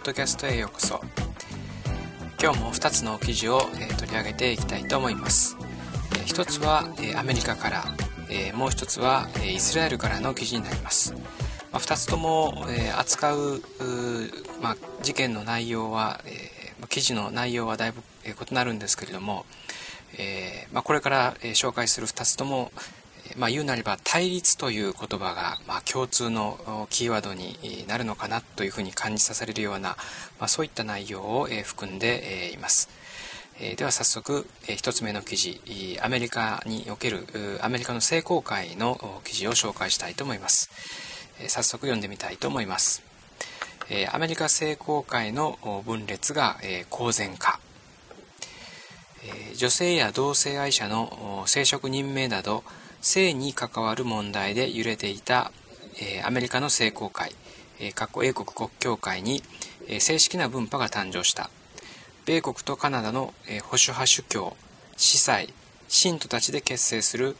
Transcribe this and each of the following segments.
ッドキャストへようこそ。今日も2つの記事を、え取り上げていきたいと思います、え1つは、えアメリカから、えもう1つは、えイスラエルからの記事になります、ま2つとも、え扱うまあ、事件の内容は、え記事の内容はだいぶ、え異なるんですけれども、えまあ、これから、え紹介する2つとも、まあ、言うなれば対立という言葉が、まあ、共通のキーワードになるのかなというふうに感じさせるような、まあ、そういった内容を含んでいます。では早速1つ目の記事アメリカにおけるアメリカの成功会の記事を紹介したいと思います。早速読んでみたいと思います。アメリカ成功会の分裂が公然化。女性や同性愛者の生殖任命など性に関わる問題で揺れていた、えアメリカの聖公会、え過去英国国教会に、え正式な分派が誕生した。米国とカナダの、え保守派主教司祭信徒たちで結成する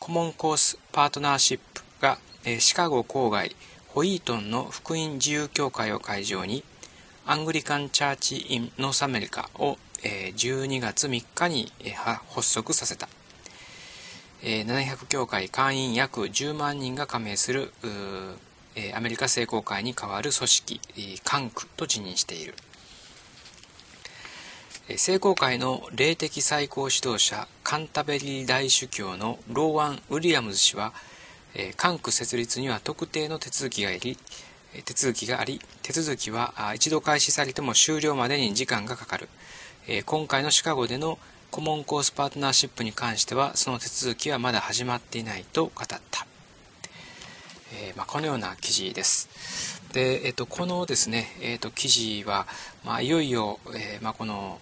Common Cause Partnership が、えシカゴ郊外ホイートンの福音自由教会を会場に Anglican Church in North America を12月3日に発足させた。700教会会員約10万人が加盟するアメリカ聖公会に代わる組織管区と辞任している。聖公会の霊的最高指導者カンタベリー大主教のローワン・ウィリアムズ氏は管区設立には特定の手続きがあり手続きがあり手続きは一度開始されても終了までに時間がかかる。今回のシカゴでのコモンコースパートナーシップに関してはその手続きはまだ始まっていないと語った、えー、まあ、このような記事ですで、えーと、このですね、えーと、記事は、まあ、いよいよ、えー、まあ、この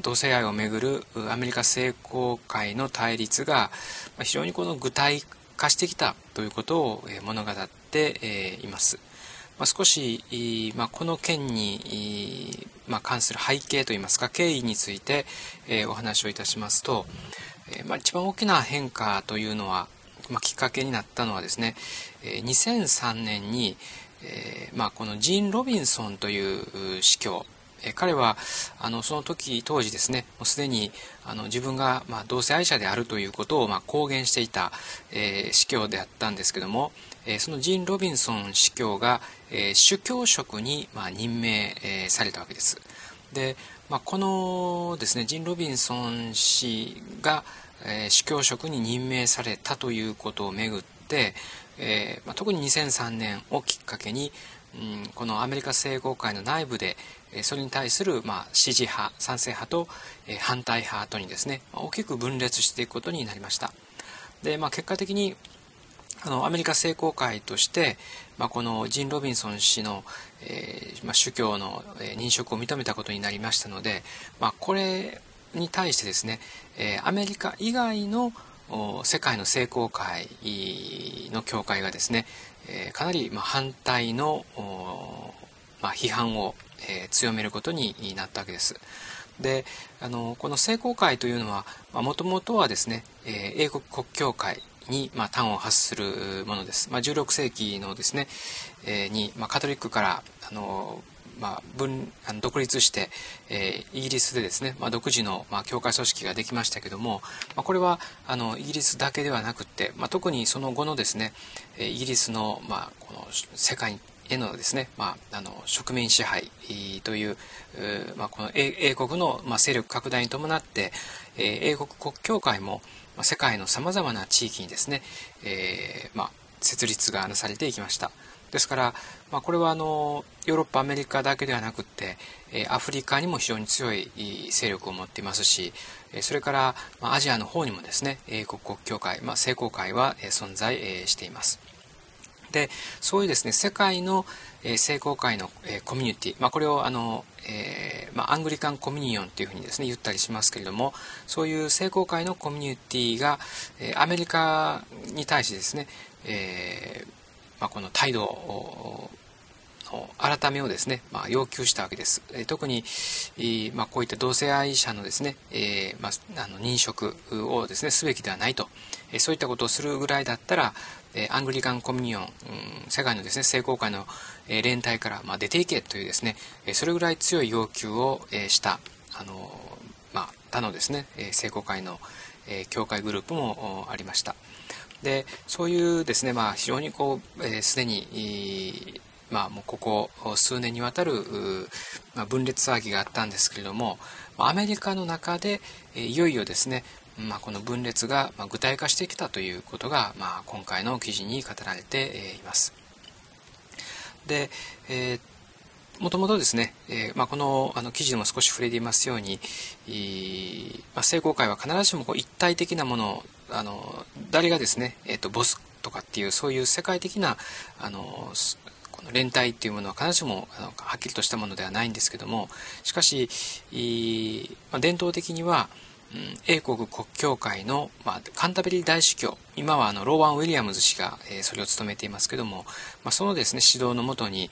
同性愛をめぐるアメリカ聖公会の対立が非常にこの具体化してきたということを物語っています。まあ、少し、まあ、この件に、まあ、関する背景といいますか経緯について、えー、お話をいたしますと、えー、まあ、一番大きな変化というのは、まあ、きっかけになったのはですね、えー、2003年に、えまあ、このジーン・ロビンソンという司教え彼はあのその時当時ですねもうすでにあの自分が、まあ、同性愛者であるということを、まあ、公言していた、えー、司教であったんですけども、えー、そのジン・ロビンソン司教が、えー、主教職に、まあ、任命、えー、されたわけです。で、まあ、このですねジン・ロビンソン氏が、えー、主教職に任命されたということをめぐって、えーまあ、特に2003年をきっかけに、うん、このアメリカ聖公会の内部で、それに対する、ま、支持派賛成派と、え反対派とにですね大きく分裂していくことになりました。で、まあ、結果的にあのアメリカ聖公会として、まあ、このジン・ロビンソン氏の、えー、まあ、宗教の認職を認めたことになりましたので、まあ、これに対してですね、えー、アメリカ以外の世界の聖公会の教会がですね、えー、かなりま反対の、ま批判を、え強めることになったわけです。であのこの聖公会というのはもともとはですね、え英国国教会に、まあ、端を発するものです。まあ、16世紀のですね、えー、に、まあ、カトリックからあの、まあ、分あの独立して、えー、イギリスでですね、まあ、独自の、まあ、教会組織ができましたけども、まあ、これはあのイギリスだけではなくて、まあ、特にその後のですねイギリスの,、まあ、この世界へのですね、まあ、あの植民支配という、まあ、この英国の、まあ、勢力拡大に伴って、えー、英国国教会も、まあ、世界のさまざまな地域にですね、えーまあ、設立がなされていきました。ですから、まあ、これはあのヨーロッパアメリカだけではなくって、えアフリカにも非常に強い勢力を持っていますしそれから、まアジアの方にもですね英国国教会、まあ、聖公会は存在しています。でそういうですね世界の、えー、聖公会の、え、コミュニティ、まあ、これをあの、えーまあ、アングリカンコミュニオンというふうにですね言ったりしますけれどもそういう聖公会のコミュニティが、え、アメリカに対してですね、えーまあ、この態度を改めをですね、まあ、要求したわけです。え特に、まあ、こういった同性愛者のですね、えー、まあ、あの認職をですねすべきではないと、えそういったことをするぐらいだったら、えアングリカンコミュニオン、うん、世界のですね聖公会の、え連帯から、ま出ていけというですね、えそれぐらい強い要求を、えしたあの、まあ、他のですね、え聖公会の、え教会グループもありました。でそういうですね、まあ、非常にこうすで、えー、に、まあ、もうここ数年にわたる、まあ、分裂騒ぎがあったんですけれどもアメリカの中で、えー、いよいよですね、まあ、この分裂が具体化してきたということが、まあ、今回の記事に語られています。で、えーもともとですね、えー、まあ、このあの記事でも少し触れていますように、まあ、聖公会は必ずしもこう一体的なものあの誰がですね、えーと、ボスとかっていうそういう世界的なあのこの連帯っていうものは必ずしもあのはっきりとしたものではないんですけどもしかし、まあ、伝統的には、うん、英国国教会の、まあ、カンタベリー大主教今はあのローワン・ウィリアムズ氏が、えー、それを務めていますけども、まあ、そのですね指導のもとに、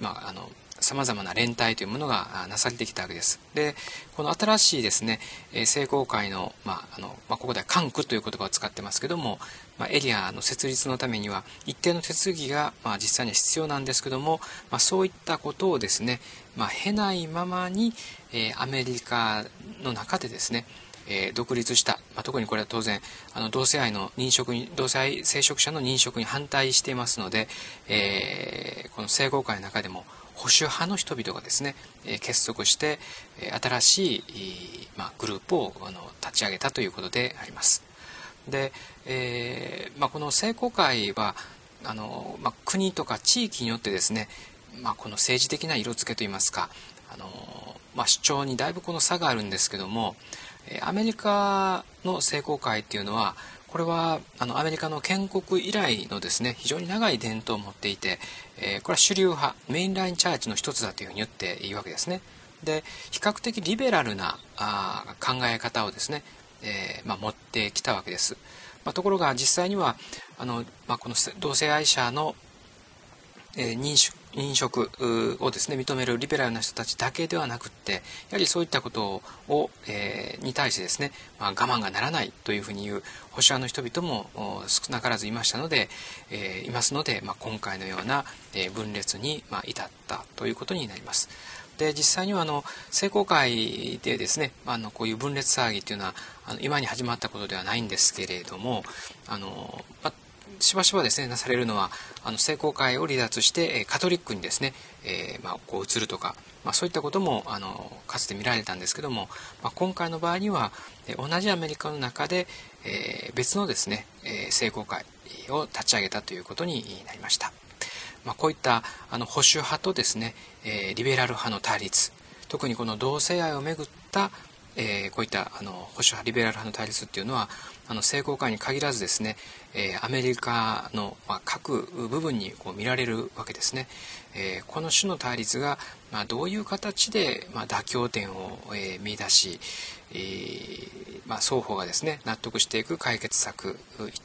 まあ、あのさまざまな連帯というものがなされてきたわけです。でこの新しいですね聖公会の,、まああのまあ、ここでは関区という言葉を使ってますけども、まあ、エリアの設立のためには一定の手続きが、まあ、実際には必要なんですけども、まあ、そういったことをですね、まあ、経ないままに、えー、アメリカの中でですねえ、独立した、まあ、特にこれは当然あの同性愛の認職に同性愛聖職者の認職に反対していますので、えー、この聖公会の中でも保守派の人々がですね、え結束して、え新しい、まあ、グループをあの立ち上げたということであります。で、えー、まあ、この聖公会はあの、まあ、国とか地域によってですね、まあ、この政治的な色付けといいますかあの、まあ、主張にだいぶこの差があるんですけどもアメリカの聖公会っていうのはこれはあのアメリカの建国以来のですね非常に長い伝統を持っていて、えー、これは主流派メインラインチャーチの一つだというふうに言っていいわけですね。で比較的リベラルなあ考え方をですね、えー、まあ、持ってきたわけです。まあ、ところが実際にはあの、まあ、この同性愛者の、えー、認識飲食をですね認めるリベラルな人たちだけではなくってやはりそういったことを、えー、に対してですね、まあ、我慢がならないというふうに言う保守派の人々も少なからずいましたので、えー、いますので、まあ、今回のような、え分裂に、まあ、至ったということになります。で実際にはあの聖公会でですねあのこういう分裂騒ぎっていうのはあの今に始まったことではないんですけれどもあの、まあしばしばですねなされるのはあの聖公会を離脱してカトリックにですね、えー、まあ、こう移るとか、まあ、そういったこともあのかつて見られたんですけども、まあ、今回の場合には同じアメリカの中で、えー、別のですね、え、聖公会を立ち上げたということになりました。まあ、こういったあの保守派とですね、えリベラル派の対立特にこの同性愛をめぐった、えこういったあの保守派リベラル派の対立っていうのはあの聖公会に限らずですね、えアメリカの、ま各部分にこう見られるわけですね。えこの種の対立が、まあ、どういう形で、ま妥協点を、え見出し、えー、まあ、双方がですね納得していく解決策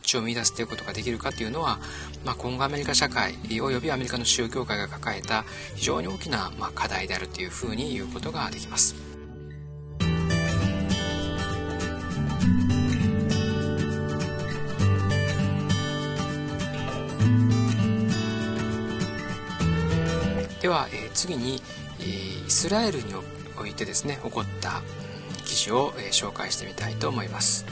一致を見出すということができるかというのは、まあ、今後アメリカ社会およびアメリカの宗教界が抱えた非常に大きな、ま課題であるというふうに言うことができます。では、え、次に、え、イスラエルにおいてですね起こった、記事を、え、紹介してみたいと思います、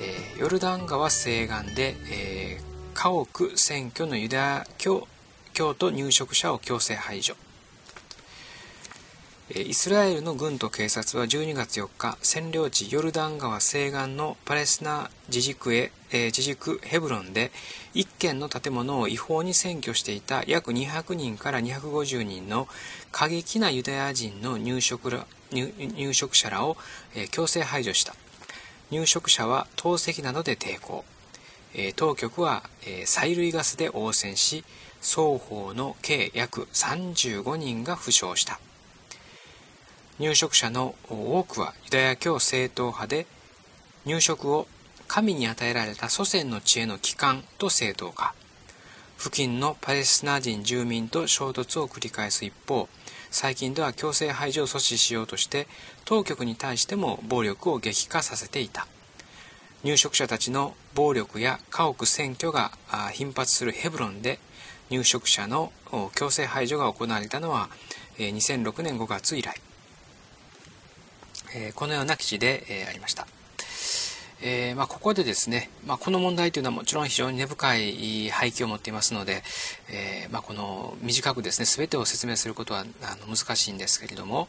えヨルダン川西岸で、え家屋占拠のユダヤ教教徒入植者を強制排除。イスラエルの軍と警察は12月4日占領地ヨルダン川西岸のパレスナ自治区へ、えー、自治区ヘブロンで1軒の建物を違法に占拠していた約200人から250人の過激なユダヤ人の入植ら入植者らを、えー、強制排除した。入植者は投石などで抵抗、えー、当局は、え催涙ガスで応戦し双方の計約35人が負傷した。入植者の多くはユダヤ教正統派で入植を神に与えられた祖先の知恵の帰還と正当化。付近のパレスチナ人住民と衝突を繰り返す一方最近では強制排除を阻止しようとして当局に対しても暴力を激化させていた。入植者たちの暴力や家屋占拠が頻発するヘブロンで入植者の強制排除が行われたのは2006年5月以来。えこのような記事でえありました。えー、まあ、ここでですね、まあ、この問題というのはもちろん非常に根深い背景を持っていますので、えー、まあ、この短くですね全てを説明することはあの難しいんですけれども、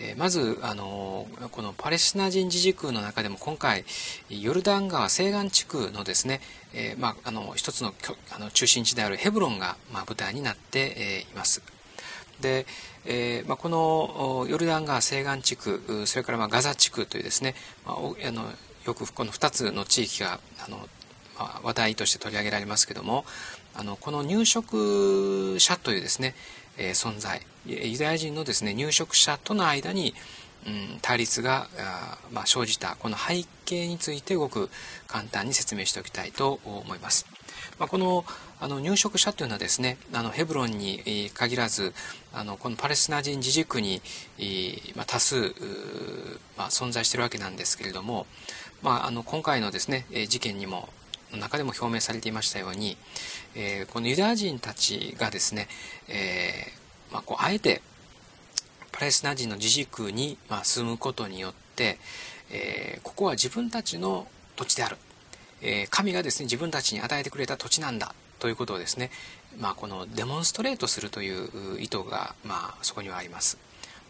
えー、まずあのこのパレスチナ人自治区の中でも今回ヨルダン川西岸地区のですね、えまあ、あの一つのあの中心地であるヘブロンが、ま舞台になって、えいます。で、えーまあ、このヨルダン川西岸地区それからまあガザ地区というですね、まあ、あのよくこの2つの地域があの、まあ、話題として取り上げられますけどもあのこの入植者というですね、えー、存在ユダヤ人のですね入植者との間に、うん、対立があ、まあ、生じたこの背景についてごく簡単に説明しておきたいと思います。まあ、このあの入植者というのはですねあのヘブロンに限らずあのこのパレスチナ人自治区に、まあ、多数、まあ、存在しているわけなんですけれども、まあ、あの今回のですね事件にもの中でも表明されていましたように、えー、このユダヤ人たちがですね、えーまあ、こうあえてパレスチナ人の自治区に、まあ、住むことによって、えー、ここは自分たちの土地であるえ神がですね自分たちに与えてくれた土地なんだということをですね、まあ、このデモンストレートするという意図が、まあ、そこにはあります。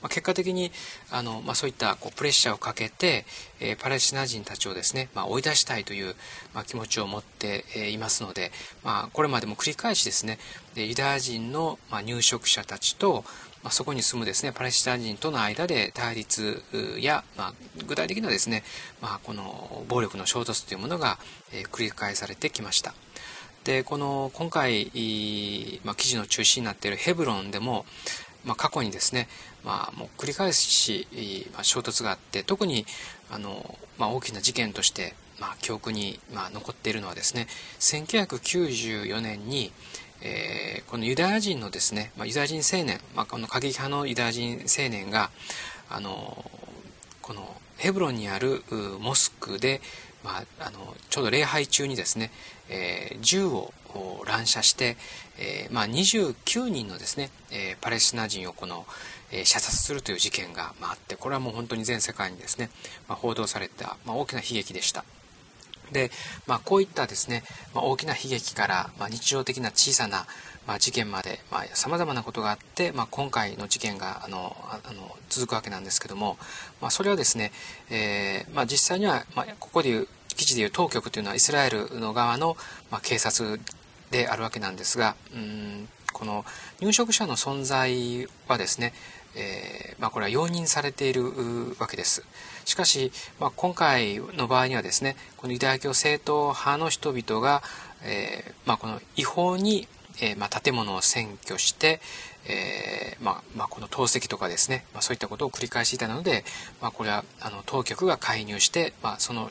まあ、結果的にあの、まあ、そういったこうプレッシャーをかけて、え、パレスチナ人たちをですね、まあ、追い出したいという、ま、気持ちを持って、えいますので、まあ、これまでも繰り返しですねユダヤ人の、ま、入植者たちと、ま、そこに住むですねパレスチナ人との間で対立や、まあ、具体的なですね、まあ、この暴力の衝突というものが、え、繰り返されてきました。でこの今回、まあ、記事の中心になっているヘブロンでも、まあ、過去にですね、まあ、もう繰り返し、まあ、衝突があって特にあの、まあ、大きな事件として、まあ、記憶に、まあ、残っているのはですね1994年に、えー、このユダヤ人のですね、まあ、ユダヤ人青年、まあ、この過激派のユダヤ人青年があのこのヘブロンにあるモスクで、まあ、あのちょうど礼拝中にですね、えー、銃を乱射して、えーまあ、29人のですね、えー、パレスチナ人をこの、えー、射殺するという事件が、まあ、あってこれはもう本当に全世界にですね、まあ、報道された、まあ、大きな悲劇でした。で、まあ、こういったですね、まあ、大きな悲劇から、まあ、日常的な小さな、まあ、事件までさまざ、まなことがあって、まあ、今回の事件があのあの続くわけなんですけども、まあ、それはですね、えーまあ、実際には、まあ、ここでいう記事でいう当局というのはイスラエルの側の、まあ、警察であるわけなんですがうんこの入植者の存在はですね、えーまあ、これは容認されているわけです。しかし、まあ、今回の場合にはですねこのユダヤ教正統派の人々が、えーまあ、この違法に、えーまあ、建物を占拠して、えーまあまあ、この投石とかですね、まあ、そういったことを繰り返していたので、まあ、これはあの当局が介入して、まあ、その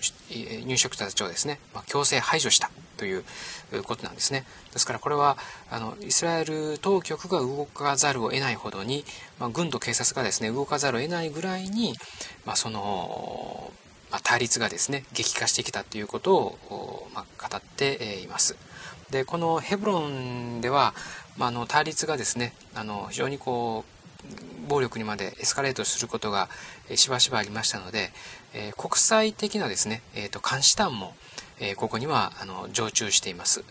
入植者たちをですね、まあ、強制排除したということなんですね。ですからこれはあのイスラエル当局が動かざるを得ないほどに、まあ、軍と警察がですね動かざるを得ないぐらいに、まあ、その、まあ、対立がですね激化してきたということを、まあ、語っています。でこのヘブロンでは、まあ、あの対立がですねあの非常にこう暴力にまでエスカレートすることがしばしばありましたので、えー、国際的なですね、えーと、監視団も、えー、ここにはあの常駐しています。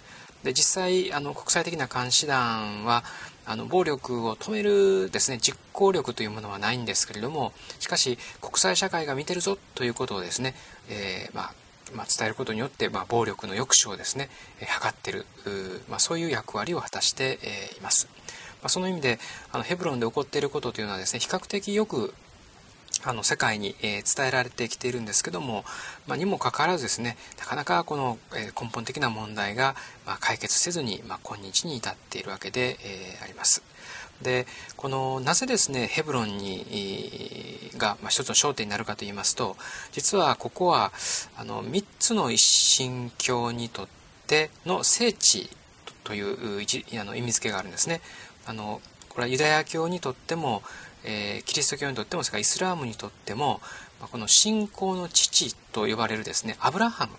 で実際あの国際的な監視団はあの暴力を止めるですね実行力というものはないんですけれどもしかし国際社会が見てるぞということをですね、えー、まあまあ、伝えることによって、まあ、暴力の抑止をですね、えー、図ってる、まあ、そういう役割を果たして、えー、います。まあ、その意味であのヘブロンで起こっていることというのはですね比較的よくあの世界に、え伝えられてきているんですけども、まあ、にもかかわらずですねなかなかこの、え根本的な問題が、ま解決せずに、ま今日に至っているわけで、えあります。でこのなぜですねヘブロンにが、まあ、一つの焦点になるかと言いますと実はここはあの3つの一神教にとっての聖地というあの意味付けがあるんですね。あのこれはユダヤ教にとっても、えー、キリスト教にとってもそれからイスラームにとっても、この信仰の父と呼ばれるですねアブラハム、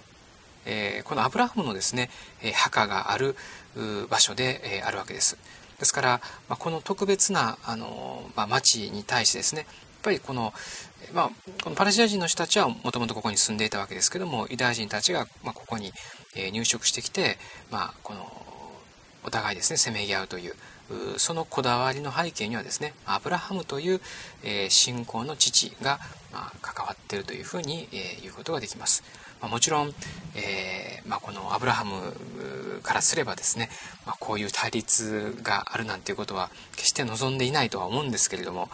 えー、このアブラハムのですね、墓がある場所で、えあるわけです。ですから、まあ、この特別なあの、まあ、町に対してですねやっぱりこの,、まあ、このパレスチナ人の人たちはもともとここに住んでいたわけですけどもユダヤ人たちが、まあ、ここに、入植してきて、まあ、このお互いですねせめぎ合うというそのこだわりの背景にはですねアブラハムという、信仰の父が、関わっているというふうに、言うことができます。まあ、もちろん、えー、まあ、このアブラハムからすればですね、まあ、こういう対立があるなんていうことは決して望んでいないとは思うんですけれども、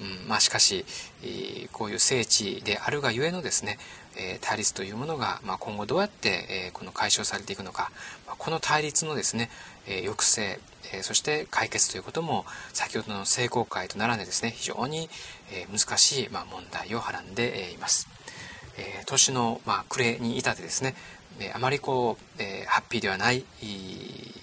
うんまあ、しかし、えー、こういう聖地であるがゆえのですね、えー、対立というものが、まあ、今後どうやって、えー、この解消されていくのか、まあ、この対立のですね、え抑制、えそして解決ということも先ほどの聖公会と並んでですね非常に、え難しい、ま問題をはらんでいます。えー、年の、まあ、暮れに至ってですね、えー、あまりこう、えー、ハッピーではない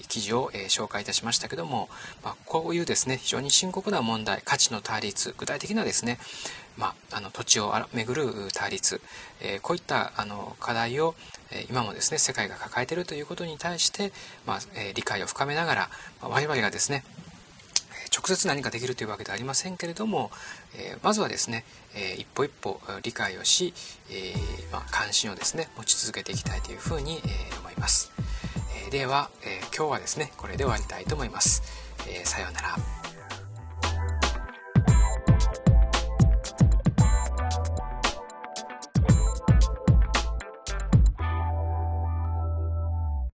記事を、えー、紹介いたしましたけども、まあ、こういうですね非常に深刻な問題価値の対立具体的なですね、まあ、あの土地をめぐる対立、えー、こういったあの課題を、え今もですね世界が抱えているということに対して、まあえ理解を深めながら、まあ、我々がですね直接何かできるというわけではありませんけれども、えまずはですね、え一歩一歩理解をし、えま、関心をですね持ち続けていきたいというふうに、え思います、えでは、え今日はですねこれで終わりたいと思います、えさようなら。